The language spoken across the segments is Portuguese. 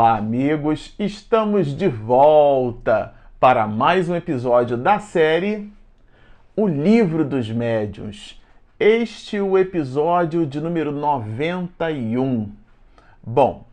Olá, amigos! Estamos de volta para mais um episódio da série O Livro dos Médiuns. Este é o episódio de número 91. Bom,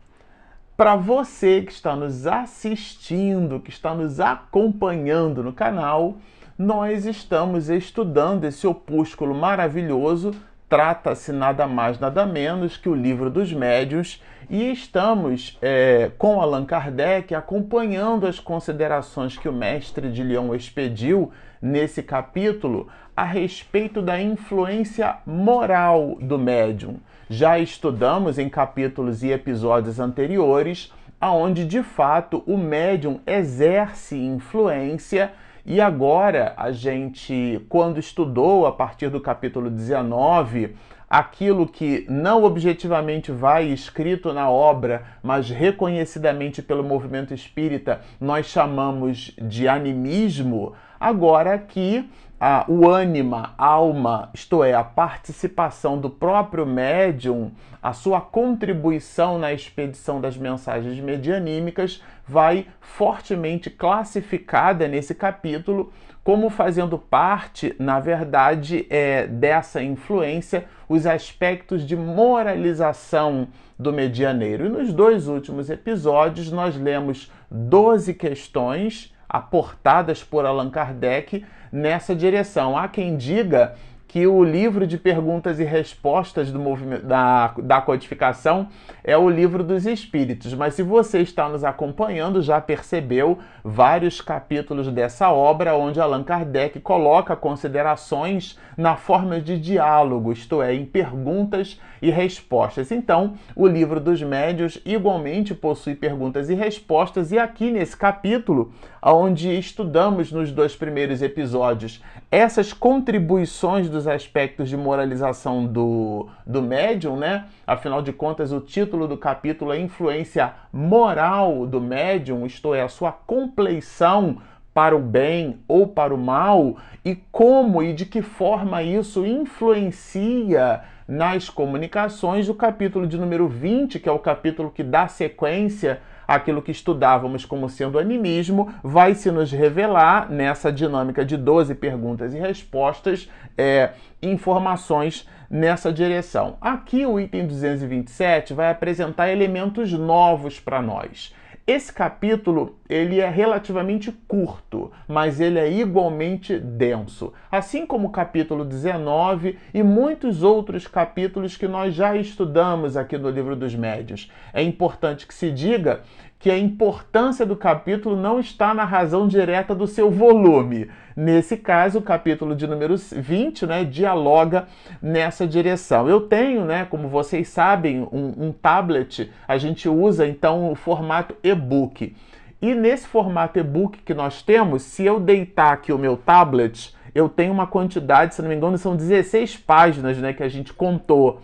para você que está nos assistindo, que está nos acompanhando no canal, nós estamos estudando esse opúsculo maravilhoso. Trata-se nada mais, nada menos que o Livro dos Médiuns e estamos é, com Allan Kardec acompanhando as considerações que o mestre de Lyon expediu nesse capítulo a respeito da influência moral do médium. Já estudamos em capítulos e episódios anteriores aonde de fato o médium exerce influência e agora a gente, quando estudou a partir do capítulo 19 aquilo que não objetivamente vai escrito na obra, mas reconhecidamente pelo movimento espírita, nós chamamos de animismo, agora que a, o ânima, alma, isto é, a participação do próprio médium, a sua contribuição na expedição das mensagens medianímicas, vai fortemente classificada nesse capítulo como fazendo parte, na verdade, é, dessa influência, os aspectos de moralização do medianeiro. E nos dois últimos episódios, nós lemos 12 questões aportadas por Allan Kardec nessa direção. Há quem diga que o livro de perguntas e respostas do movimento da, da codificação é o livro dos espíritos. Mas se você está nos acompanhando, já percebeu vários capítulos dessa obra onde Allan Kardec coloca considerações na forma de diálogo, isto é, em perguntas e respostas. Então, o livro dos médios igualmente possui perguntas e respostas, e aqui nesse capítulo, onde estudamos nos dois primeiros episódios essas contribuições dos aspectos de moralização do, do médium, né? Afinal de contas, o título do capítulo é Influência Moral do Médium, isto é, a sua compleição para o bem ou para o mal e como e de que forma isso influencia nas comunicações. O capítulo de número 20, que é o capítulo que dá sequência àquilo que estudávamos como sendo animismo, vai se nos revelar nessa dinâmica de 12 perguntas e respostas, é, informações nessa direção. Aqui o item 227 vai apresentar elementos novos para nós. Esse capítulo ele é relativamente curto, mas ele é igualmente denso, assim como o capítulo 19 e muitos outros capítulos que nós já estudamos aqui no livro dos Médios. É importante que se diga que a importância do capítulo não está na razão direta do seu volume. Nesse caso, o capítulo de número 20 né, dialoga nessa direção. Eu tenho, né, como vocês sabem, um, um tablet, a gente usa então o formato e-book. E nesse formato e-book que nós temos, se eu deitar aqui o meu tablet, eu tenho uma quantidade, se não me engano, são 16 páginas né, que a gente contou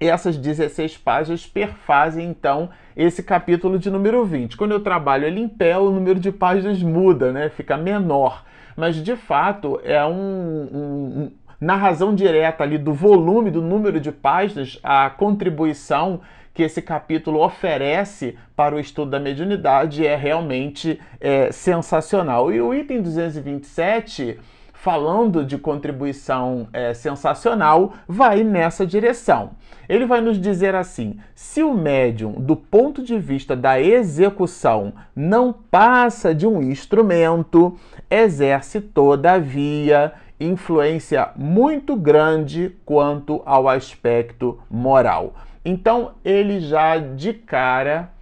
essas 16 páginas perfazem então esse capítulo de número 20. Quando eu trabalho ele em pé, o número de páginas muda, né? fica menor. Mas de fato é um, um, na razão direta ali do volume, do número de páginas, a contribuição que esse capítulo oferece para o estudo da mediunidade é realmente é, sensacional. E o item 227 falando de contribuição é, sensacional, vai nessa direção. Ele vai nos dizer assim: se o médium, do ponto de vista da execução, não passa de um instrumento, exerce, todavia, influência muito grande quanto ao aspecto moral. Então, ele já de cara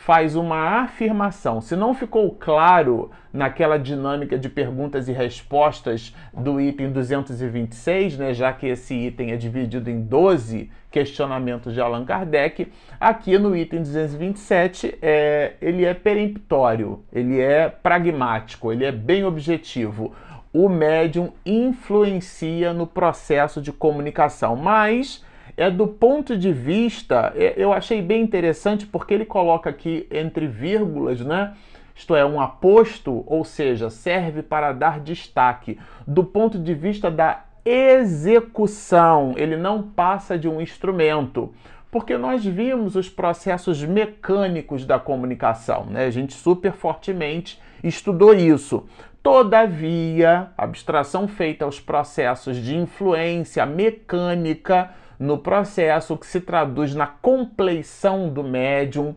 faz uma afirmação. Se não ficou claro naquela dinâmica de perguntas e respostas do item 226, né, já que esse item é dividido em 12 questionamentos de Allan Kardec, aqui no item 227 é, ele é peremptório, ele é pragmático, ele é bem objetivo. O médium influencia no processo de comunicação, mas é do ponto de vista, é, eu achei bem interessante porque ele coloca aqui entre vírgulas, né? Isto é, um aposto, ou seja, serve para dar destaque do ponto de vista da execução. Ele não passa de um instrumento. porque nós vimos os processos mecânicos da comunicação, né? A gente super fortemente estudou isso. Todavia, abstração feita aos processos de influência mecânica no processo que se traduz na compleição do médium,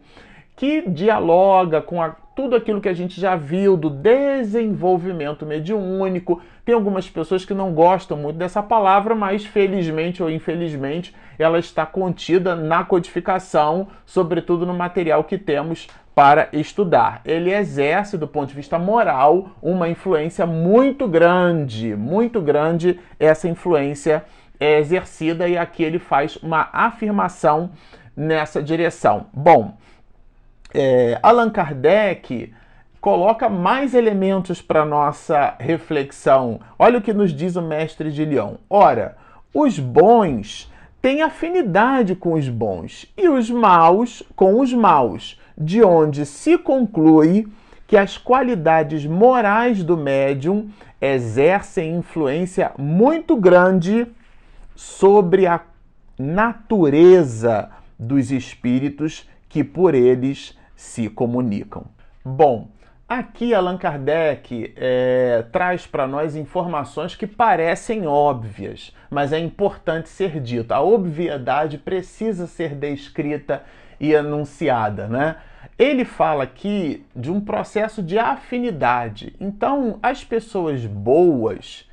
que dialoga com a, tudo aquilo que a gente já viu do desenvolvimento mediúnico. Tem algumas pessoas que não gostam muito dessa palavra, mas felizmente ou infelizmente ela está contida na codificação, sobretudo no material que temos para estudar. Ele exerce, do ponto de vista moral, uma influência muito grande, muito grande essa influência é exercida e aqui ele faz uma afirmação nessa direção. Bom, é, Allan Kardec coloca mais elementos para nossa reflexão. Olha o que nos diz o mestre de Lyon. Ora, os bons têm afinidade com os bons e os maus com os maus, de onde se conclui que as qualidades morais do médium exercem influência muito grande sobre a natureza dos espíritos que por eles se comunicam. Bom, aqui Allan Kardec é, traz para nós informações que parecem óbvias, mas é importante ser dito. A obviedade precisa ser descrita e anunciada, né? Ele fala aqui de um processo de afinidade. Então, as pessoas boas,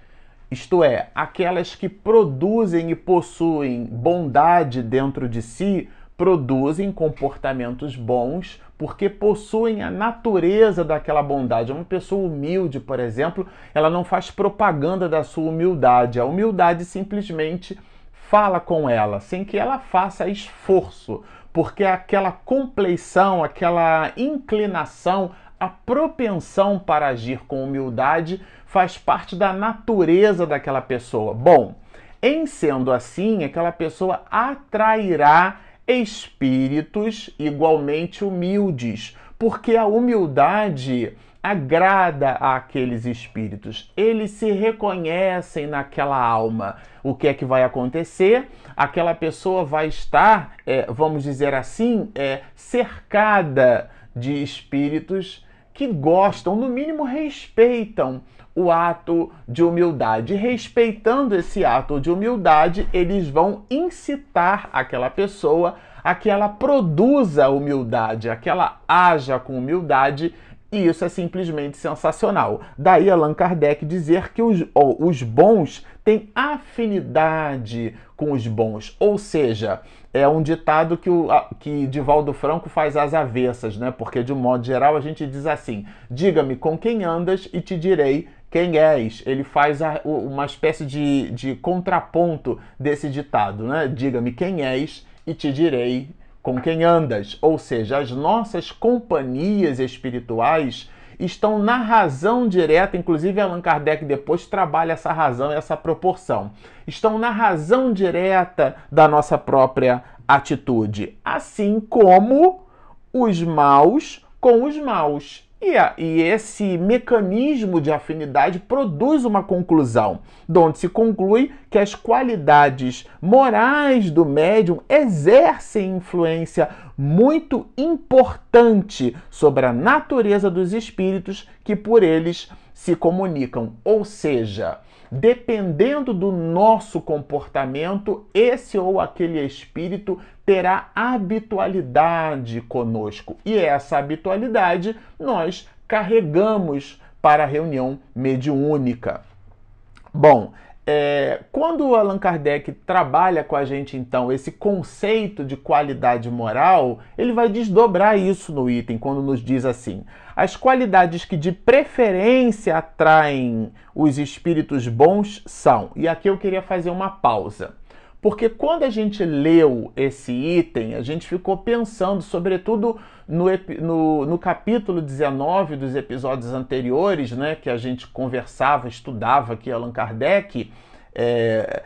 isto é, aquelas que produzem e possuem bondade dentro de si, produzem comportamentos bons porque possuem a natureza daquela bondade. Uma pessoa humilde, por exemplo, ela não faz propaganda da sua humildade. A humildade simplesmente fala com ela, sem que ela faça esforço, porque aquela compleição, aquela inclinação, a propensão para agir com humildade faz parte da natureza daquela pessoa. Bom, em sendo assim, aquela pessoa atrairá espíritos igualmente humildes, porque a humildade agrada àqueles espíritos. Eles se reconhecem naquela alma. O que é que vai acontecer? Aquela pessoa vai estar, é, vamos dizer assim, é, cercada de espíritos que gostam, no mínimo respeitam o ato de humildade. Respeitando esse ato de humildade, eles vão incitar aquela pessoa a que ela produza humildade, a que ela haja com humildade. E isso é simplesmente sensacional. Daí Allan Kardec dizer que os, oh, os bons têm afinidade com os bons. Ou seja, é um ditado que, o, que Divaldo Franco faz às avessas, né? Porque, de um modo geral, a gente diz assim: diga-me com quem andas e te direi quem és. Ele faz a, uma espécie de, de contraponto desse ditado, né? Diga-me quem és e te direi com quem andas. Ou seja, as nossas companhias espirituais estão na razão direta, inclusive Allan Kardec depois trabalha essa razão, essa proporção. Estão na razão direta da nossa própria atitude, assim como os maus com os maus. E, a, e, esse mecanismo de afinidade produz uma conclusão, onde se conclui que as qualidades morais do médium exercem influência muito importante sobre a natureza dos espíritos que por eles se comunicam. Ou seja, dependendo do nosso comportamento, esse ou aquele espírito terá habitualidade conosco. E essa habitualidade nós carregamos para a reunião mediúnica. Bom, é, quando o Allan Kardec trabalha com a gente, então, esse conceito de qualidade moral, ele vai desdobrar isso no item, quando nos diz assim: as qualidades que de preferência atraem os espíritos bons são. E aqui eu queria fazer uma pausa. Porque quando a gente leu esse item, a gente ficou pensando, sobretudo no, no, no, capítulo 19 dos episódios anteriores, né, que a gente conversava, estudava aqui Allan Kardec, é,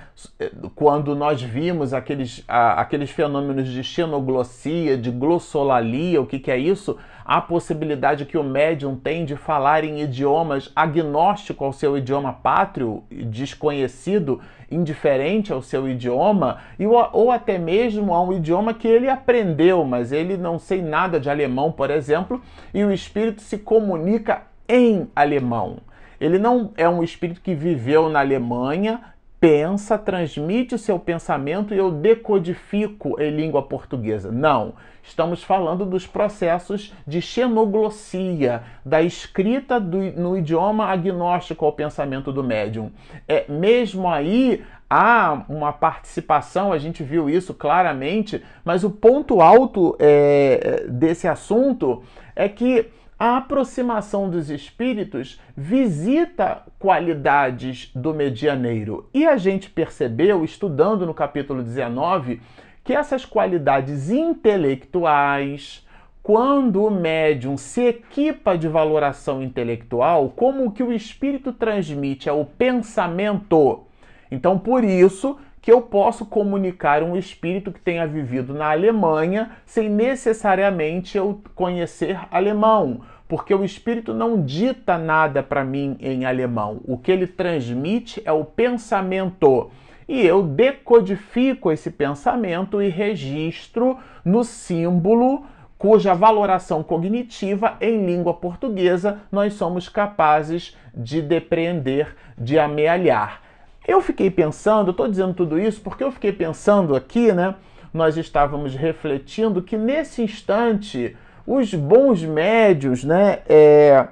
quando nós vimos aqueles, aqueles fenômenos de xenoglossia, de glossolalia, o que, que é isso? A possibilidade que o médium tem de falar em idiomas agnóstico ao seu idioma pátrio, desconhecido, indiferente ao seu idioma, e, ou até mesmo a um idioma que ele aprendeu, mas ele não sei nada de alemão, por exemplo, e o espírito se comunica em alemão. Ele não é um espírito que viveu na Alemanha, pensa, transmite o seu pensamento e eu decodifico em língua portuguesa. Não. Estamos falando dos processos de xenoglossia, da escrita do, no idioma agnóstico ao pensamento do médium. É, mesmo aí há uma participação, a gente viu isso claramente, mas o ponto alto é, desse assunto é que a aproximação dos espíritos visita qualidades do medianeiro. E a gente percebeu, estudando no capítulo 19, que essas qualidades intelectuais, quando o médium se equipa de valoração intelectual, como o que o espírito transmite é o pensamento. Então, por isso que eu posso comunicar um espírito que tenha vivido na Alemanha sem necessariamente eu conhecer alemão, porque o espírito não dita nada para mim em alemão. O que ele transmite é o pensamento. E eu decodifico esse pensamento e registro no símbolo cuja valoração cognitiva em língua portuguesa nós somos capazes de depreender, de amealhar. Eu fiquei pensando, estou dizendo tudo isso porque eu fiquei pensando aqui, né? Nós estávamos refletindo que nesse instante os bons médios, né? É,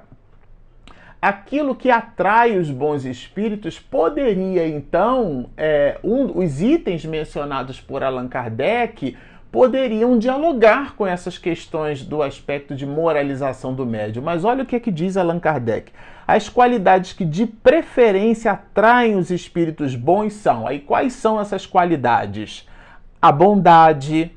aquilo que atrai os bons espíritos poderia então, é, um, os itens mencionados por Allan Kardec poderiam dialogar com essas questões do aspecto de moralização do médium. Mas olha o que, é que diz Allan Kardec. As qualidades que de preferência atraem os espíritos bons são. Aí quais são essas qualidades? A bondade,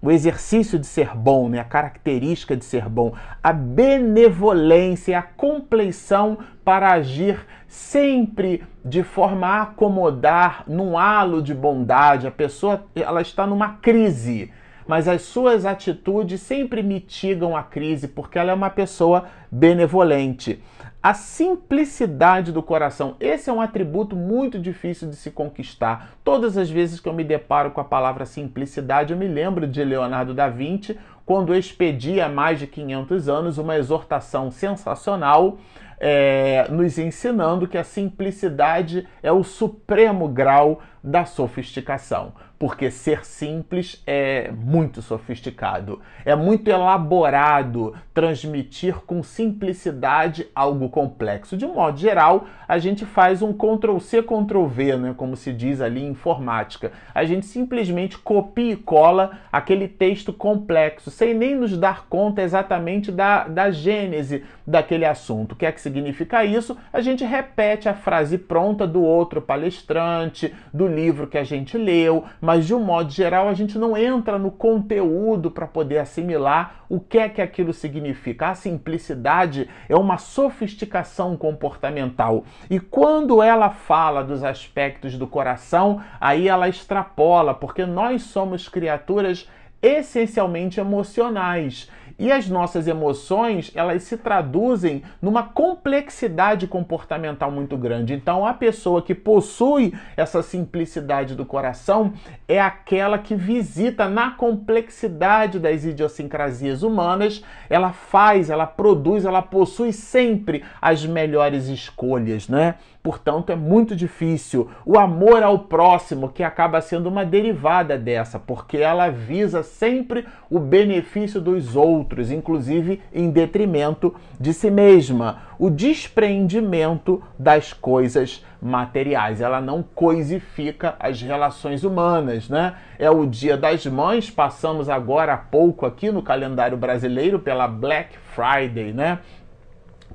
o exercício de ser bom, né? a característica de ser bom, a benevolência, a compleição para agir sempre de forma a acomodar num halo de bondade. A pessoa ela está numa crise, mas as suas atitudes sempre mitigam a crise porque ela é uma pessoa benevolente. A simplicidade do coração. Esse é um atributo muito difícil de se conquistar. Todas as vezes que eu me deparo com a palavra simplicidade, eu me lembro de Leonardo da Vinci, quando expedia há mais de 500 anos uma exortação sensacional é, nos ensinando que a simplicidade é o supremo grau da sofisticação, porque ser simples é muito sofisticado, é muito elaborado transmitir com simplicidade algo complexo. De modo geral, a gente faz um Ctrl C, Ctrl V, né, como se diz ali em informática. A gente simplesmente copia e cola aquele texto complexo, sem nem nos dar conta exatamente da, da gênese daquele assunto. O que é que significa isso? A gente repete a frase pronta do outro palestrante, do livro que a gente leu, mas de um modo geral a gente não entra no conteúdo para poder assimilar o que é que aquilo significa. A simplicidade é uma sofisticação comportamental. E quando ela fala dos aspectos do coração, aí ela extrapola, porque nós somos criaturas essencialmente emocionais. E as nossas emoções, elas se traduzem numa complexidade comportamental muito grande. Então, a pessoa que possui essa simplicidade do coração é aquela que visita na complexidade das idiosincrasias humanas, ela faz, ela produz, ela possui sempre as melhores escolhas, né? Portanto, é muito difícil. O amor ao próximo, que acaba sendo uma derivada dessa, porque ela visa sempre o benefício dos outros, inclusive em detrimento de si mesma. O despreendimento das coisas materiais. Ela não coisifica as relações humanas, né? É o Dia das Mães, passamos agora há pouco aqui no calendário brasileiro pela Black Friday, né?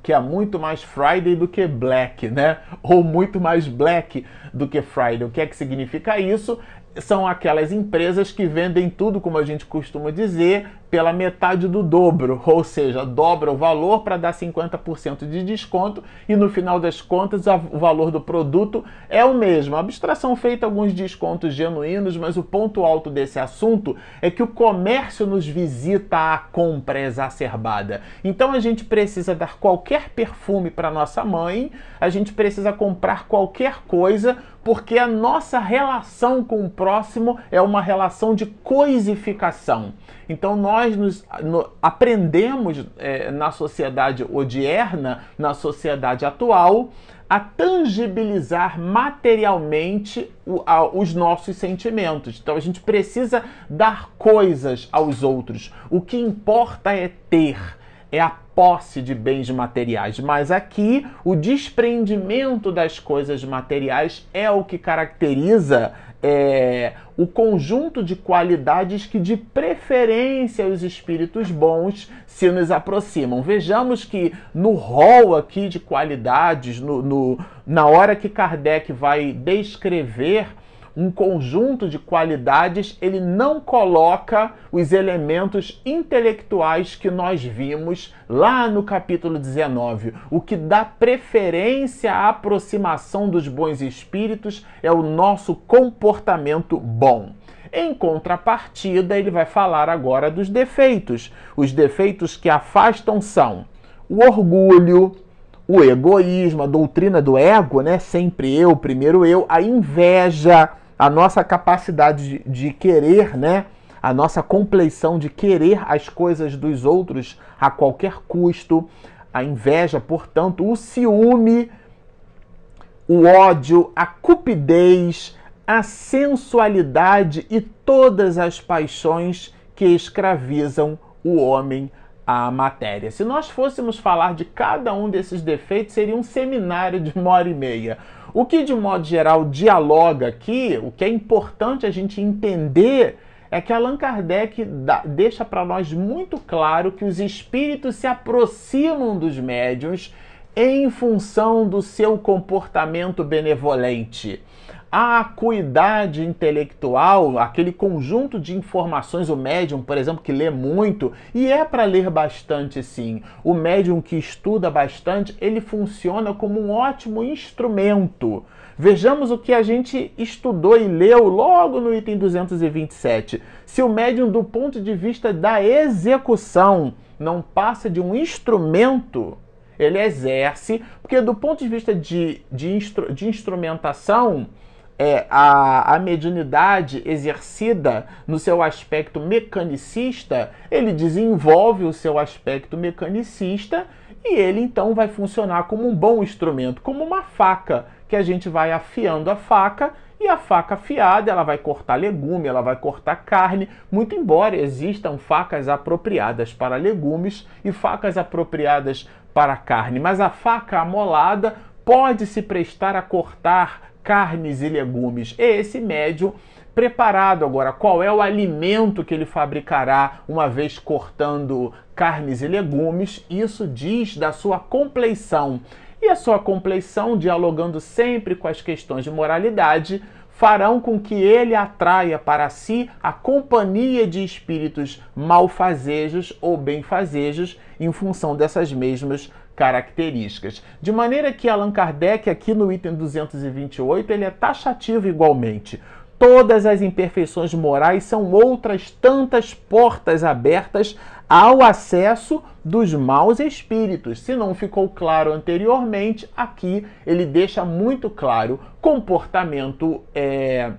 Que é muito mais Friday do que Black, né? Ou muito mais Black do que Friday. O que é que significa isso? São aquelas empresas que vendem tudo, como a gente costuma dizer, pela metade do dobro, ou seja, dobra o valor para dar 50% de desconto e no final das contas o valor do produto é o mesmo. A abstração feita alguns descontos genuínos, mas o ponto alto desse assunto é que o comércio nos visita a compra exacerbada. Então a gente precisa dar qualquer perfume para nossa mãe, a gente precisa comprar qualquer coisa porque a nossa relação com o próximo é uma relação de coisificação. Então nós nos, no, aprendemos é, na sociedade odierna, na sociedade atual, a tangibilizar materialmente o, a, os nossos sentimentos. Então a gente precisa dar coisas aos outros. O que importa é ter, é a posse de bens materiais, mas aqui o desprendimento das coisas materiais é o que caracteriza é, o conjunto de qualidades que, de preferência, os espíritos bons se nos aproximam. Vejamos que no rol aqui de qualidades, no, no na hora que Kardec vai descrever um conjunto de qualidades, ele não coloca os elementos intelectuais que nós vimos lá no capítulo 19. O que dá preferência à aproximação dos bons espíritos é o nosso comportamento bom. Em contrapartida, ele vai falar agora dos defeitos. Os defeitos que afastam são o orgulho, o egoísmo, a doutrina do ego, né? Sempre eu, primeiro eu, a inveja, a nossa capacidade de, de querer, né? A nossa compleição de querer as coisas dos outros a qualquer custo, a inveja, portanto, o ciúme, o ódio, a cupidez, a sensualidade e todas as paixões que escravizam o homem à matéria. Se nós fôssemos falar de cada um desses defeitos, seria um seminário de uma hora e meia. O que, de modo geral, dialoga aqui, o que é importante a gente entender é que Allan Kardec deixa para nós muito claro que os espíritos se aproximam dos médiuns em função do seu comportamento benevolente a acuidade intelectual, aquele conjunto de informações, o médium, por exemplo, que lê muito, e é para ler bastante sim. O médium que estuda bastante, ele funciona como um ótimo instrumento. Vejamos o que a gente estudou e leu logo no item 227. Se o médium, do ponto de vista da execução, não passa de um instrumento, ele exerce, porque do ponto de vista de, de, instru, de instrumentação, é, a, a mediunidade exercida no seu aspecto mecanicista, ele desenvolve o seu aspecto mecanicista e ele então vai funcionar como um bom instrumento, como uma faca, que a gente vai afiando a faca e a faca afiada, ela vai cortar legume, ela vai cortar carne, muito embora existam facas apropriadas para legumes e facas apropriadas para carne, mas a faca amolada pode se prestar a cortar carnes e legumes. Esse médium preparado agora, qual é o alimento que ele fabricará uma vez cortando carnes e legumes? Isso diz da sua compleição. E a sua compleição, dialogando sempre com as questões de moralidade, farão com que ele atraia para si a companhia de espíritos malfazejos ou benfazejos em função dessas mesmas características. De maneira que Allan Kardec, aqui no item 228, ele é taxativo igualmente. Todas as imperfeições morais são outras tantas portas abertas ao acesso dos maus espíritos. Se não ficou claro anteriormente, aqui ele deixa muito claro comportamento é,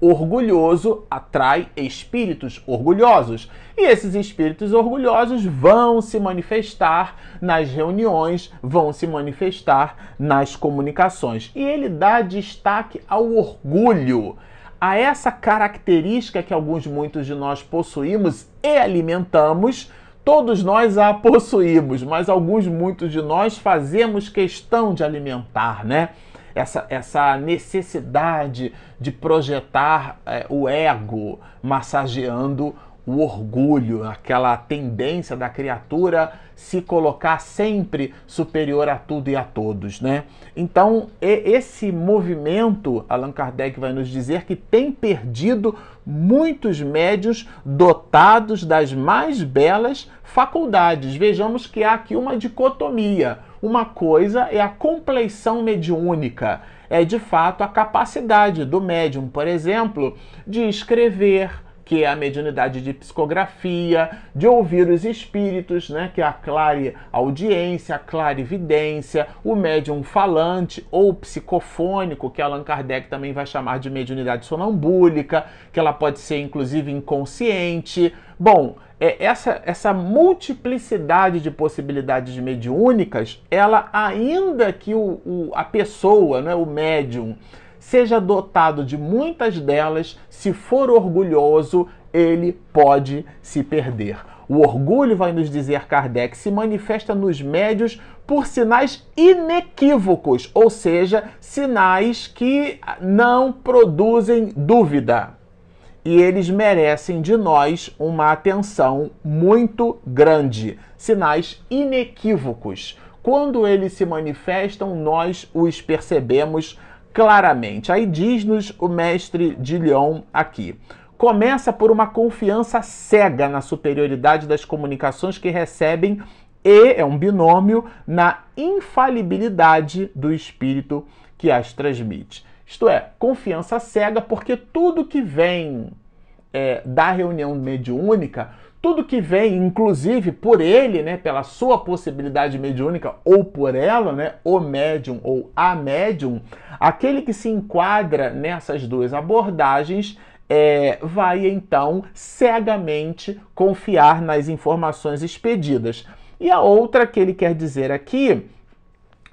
orgulhoso atrai espíritos orgulhosos. E esses espíritos orgulhosos vão se manifestar nas reuniões, vão se manifestar nas comunicações. E ele dá destaque ao orgulho, a essa característica que alguns, muitos de nós possuímos e alimentamos. Todos nós a possuímos, mas alguns, muitos de nós fazemos questão de alimentar, né? Essa, essa necessidade de projetar é, o ego, massageando o orgulho, aquela tendência da criatura se colocar sempre superior a tudo e a todos, né? Então, esse movimento, Allan Kardec vai nos dizer que tem perdido muitos médios dotados das mais belas faculdades. Vejamos que há aqui uma dicotomia. Uma coisa é a compleição mediúnica, é de fato a capacidade do médium, por exemplo, de escrever, que é a mediunidade de psicografia, de ouvir os espíritos, né, que é a clare audiência, a clarividência, o médium falante ou psicofônico, que Allan Kardec também vai chamar de mediunidade sonambúlica, que ela pode ser inclusive inconsciente. Bom, é, essa, essa multiplicidade de possibilidades mediúnicas, ela ainda que o, o, a pessoa, né, o médium, seja dotado de muitas delas, se for orgulhoso, ele pode se perder. O orgulho, vai nos dizer Kardec, se manifesta nos médios por sinais inequívocos, ou seja, sinais que não produzem dúvida. E eles merecem de nós uma atenção muito grande. Sinais inequívocos. Quando eles se manifestam, nós os percebemos claramente. Aí diz-nos o mestre de Lyon aqui. Começa por uma confiança cega na superioridade das comunicações que recebem e é um binômio na infalibilidade do espírito que as transmite. Isto é, confiança cega, porque tudo que vem é, da reunião mediúnica tudo que vem, inclusive por ele, né, pela sua possibilidade mediúnica ou por ela, né, o médium ou a médium, aquele que se enquadra nessas duas abordagens é, vai então cegamente confiar nas informações expedidas. E a outra que ele quer dizer aqui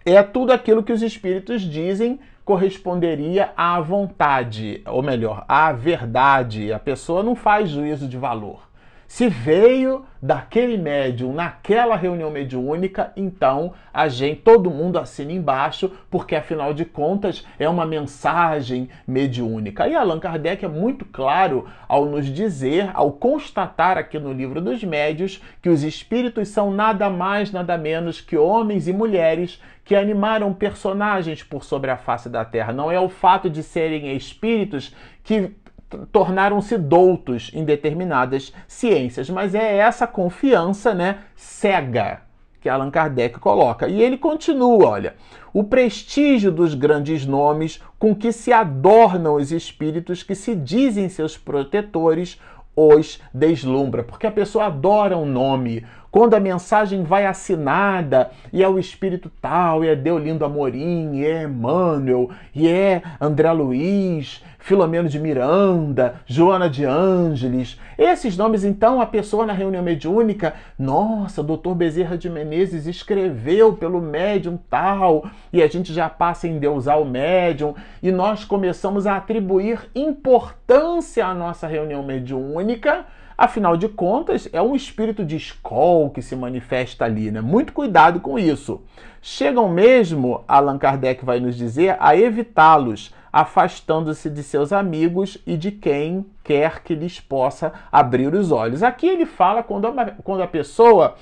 é tudo aquilo que os espíritos dizem corresponderia à vontade, ou melhor, à verdade. A pessoa não faz juízo de valor. Se veio daquele médium naquela reunião mediúnica, então a gente, todo mundo assina embaixo, porque afinal de contas é uma mensagem mediúnica. E Allan Kardec é muito claro ao nos dizer, ao constatar aqui no livro dos médios, que os espíritos são nada mais, nada menos que homens e mulheres que animaram personagens por sobre a face da terra. Não é o fato de serem espíritos que tornaram-se doutos em determinadas ciências, mas é essa confiança, né, cega que Allan Kardec coloca. E ele continua, olha, o prestígio dos grandes nomes com que se adornam os espíritos que se dizem seus protetores os deslumbra, porque a pessoa adora um nome. Quando a mensagem vai assinada e é o espírito tal, e é Deolindo Amorim, e é Emmanuel, e é André Luiz, Filomeno de Miranda, Joana de Ângeles. Esses nomes, então, a pessoa na reunião mediúnica, nossa, doutor Bezerra de Menezes escreveu pelo médium tal, e a gente já passa a endeusar o médium, e nós começamos a atribuir importância à nossa reunião mediúnica. Afinal de contas, é um espírito de escola que se manifesta ali, né? Muito cuidado com isso. Chegam mesmo, Allan Kardec vai nos dizer, a evitá-los, afastando-se de seus amigos e de quem quer que lhes possa abrir os olhos. Aqui ele fala quando a, quando a pessoa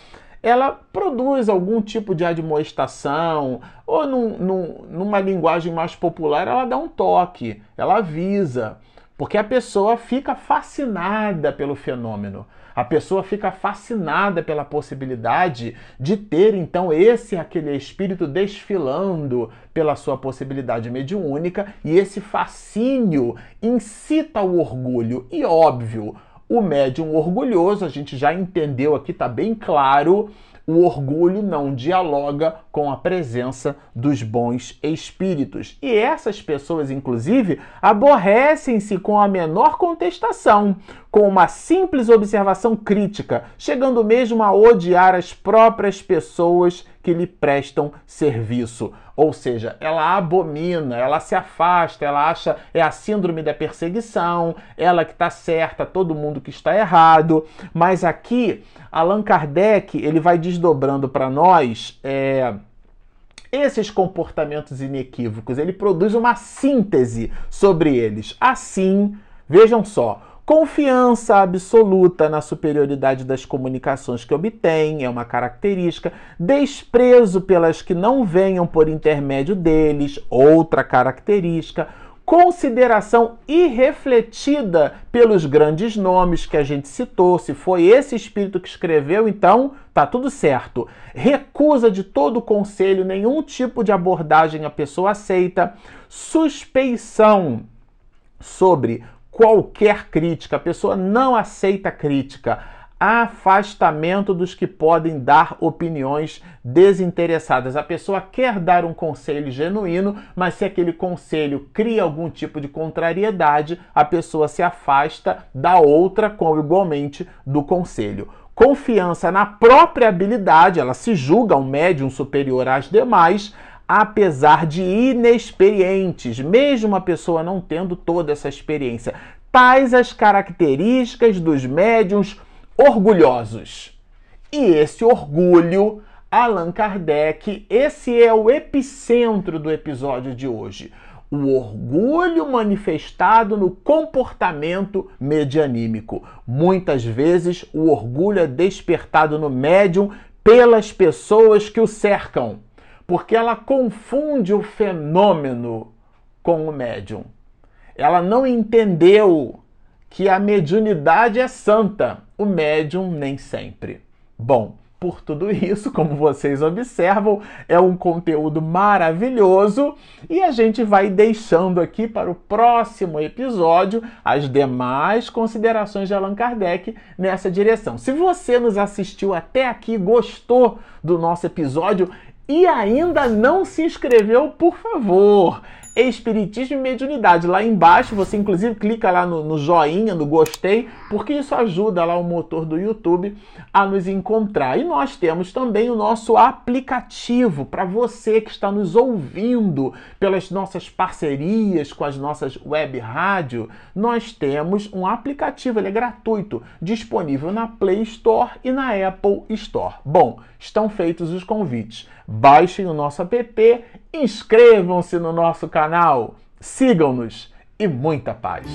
ela produz algum tipo de admoestação, ou num, num, numa linguagem mais popular, ela dá um toque, ela avisa, porque a pessoa fica fascinada pelo fenômeno. A pessoa fica fascinada pela possibilidade de ter então esse aquele espírito desfilando pela sua possibilidade mediúnica e esse fascínio incita o orgulho. E óbvio, o médium orgulhoso, a gente já entendeu aqui, tá bem claro, o orgulho não dialoga com a presença dos bons espíritos. E essas pessoas, inclusive, aborrecem-se com a menor contestação, com uma simples observação crítica, chegando mesmo a odiar as próprias pessoas que lhe prestam serviço. Ou seja, ela abomina, ela se afasta, ela acha é a síndrome da perseguição, ela que está certa, todo mundo que está errado. Mas aqui, Allan Kardec ele vai desdobrando para nós é, esses comportamentos inequívocos. Ele produz uma síntese sobre eles. Assim, vejam só Confiança absoluta na superioridade das comunicações que obtém é uma característica. Desprezo pelas que não venham por intermédio deles, outra característica. Consideração irrefletida pelos grandes nomes que a gente citou. Se foi esse espírito que escreveu, então tá tudo certo. Recusa de todo conselho, nenhum tipo de abordagem a pessoa aceita. Suspeição sobre qualquer crítica, a pessoa não aceita crítica. Afastamento dos que podem dar opiniões desinteressadas. A pessoa quer dar um conselho genuíno, mas se aquele conselho cria algum tipo de contrariedade, a pessoa se afasta da outra com igualmente do conselho confiança na própria habilidade, ela se julga um médium superior às demais, apesar de inexperientes, mesmo a pessoa não tendo toda essa experiência. Tais as características dos médiums orgulhosos. E esse orgulho, Allan Kardec, esse é o epicentro do episódio de hoje. O orgulho manifestado no comportamento medianímico. Muitas vezes, o orgulho é despertado no médium pelas pessoas que o cercam porque ela confunde o fenômeno com o médium. Ela não entendeu que a mediunidade é santa, o médium nem sempre. Bom, por tudo isso, como vocês observam, é um conteúdo maravilhoso e a gente vai deixando aqui para o próximo episódio as demais considerações de Allan Kardec nessa direção. Se você nos assistiu até aqui, gostou do nosso episódio, e ainda não se inscreveu, por favor, Espiritismo e Mediunidade. Lá embaixo, você inclusive clica lá no, no, joinha, no gostei, porque isso ajuda lá o motor do YouTube a nos encontrar. E nós temos também o nosso aplicativo para você que está nos ouvindo pelas nossas parcerias com as nossas web rádio. Nós temos um aplicativo, ele é gratuito, disponível na Play Store e na Apple Store. Bom, estão feitos os convites. Baixem o nosso app, inscrevam-se no nosso canal, sigam-nos e muita paz.